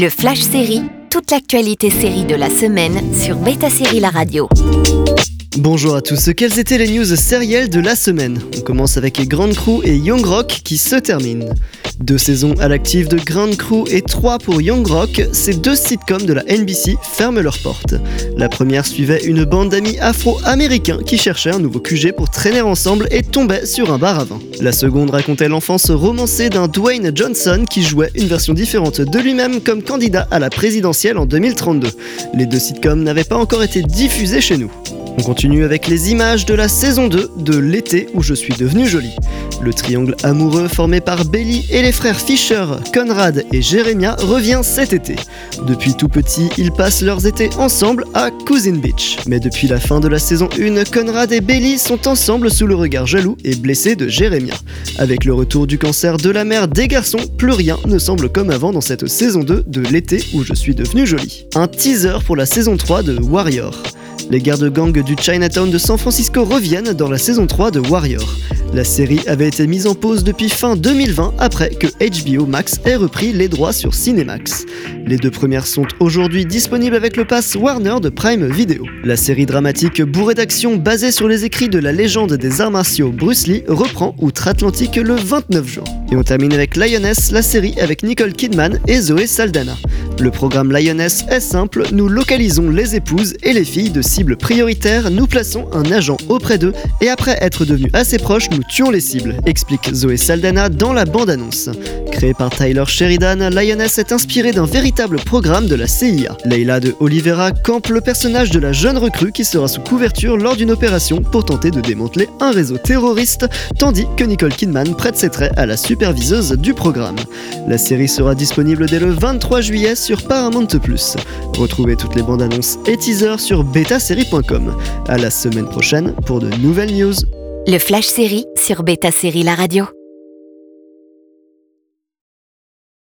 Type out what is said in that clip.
Le Flash Série, toute l'actualité série de la semaine sur Beta Série La Radio. Bonjour à tous, quelles étaient les news sérielles de la semaine? On commence avec Grand Crew et Young Rock qui se terminent. Deux saisons à l'actif de Grand Crew et trois pour Young Rock, ces deux sitcoms de la NBC ferment leurs portes. La première suivait une bande d'amis afro-américains qui cherchaient un nouveau QG pour traîner ensemble et tombaient sur un bar à vin. La seconde racontait l'enfance romancée d'un Dwayne Johnson qui jouait une version différente de lui-même comme candidat à la présidentielle en 2032. Les deux sitcoms n'avaient pas encore été diffusés chez nous. On continue avec les images de la saison 2 de L'été où je suis devenu jolie. Le triangle amoureux formé par Belly et les frères Fisher, Conrad et Jeremiah revient cet été. Depuis tout petit, ils passent leurs étés ensemble à Cousin Beach. Mais depuis la fin de la saison 1, Conrad et Belly sont ensemble sous le regard jaloux et blessé de Jeremiah. Avec le retour du cancer de la mère des garçons, plus rien ne semble comme avant dans cette saison 2 de L'été où je suis devenu jolie. Un teaser pour la saison 3 de Warrior. Les gardes-gangs du Chinatown de San Francisco reviennent dans la saison 3 de Warrior. La série avait été mise en pause depuis fin 2020 après que HBO Max ait repris les droits sur Cinemax. Les deux premières sont aujourd'hui disponibles avec le pass Warner de Prime Video. La série dramatique bourrée d'action basée sur les écrits de la légende des arts martiaux Bruce Lee reprend outre-Atlantique le 29 juin. Et on termine avec Lioness, la série avec Nicole Kidman et Zoé Saldana. Le programme Lioness est simple, nous localisons les épouses et les filles de cibles prioritaires, nous plaçons un agent auprès d'eux et après être devenus assez proches, nous tuons les cibles, explique Zoé Saldana dans la bande-annonce. Créé par Tyler Sheridan, Lioness est inspiré d'un véritable programme de la CIA. Leila de Oliveira campe le personnage de la jeune recrue qui sera sous couverture lors d'une opération pour tenter de démanteler un réseau terroriste, tandis que Nicole Kidman prête ses traits à la superviseuse du programme. La série sera disponible dès le 23 juillet sur Paramount+. Retrouvez toutes les bandes annonces et teasers sur betasérie.com. À la semaine prochaine pour de nouvelles news. Le Flash Série sur Beta Série La Radio.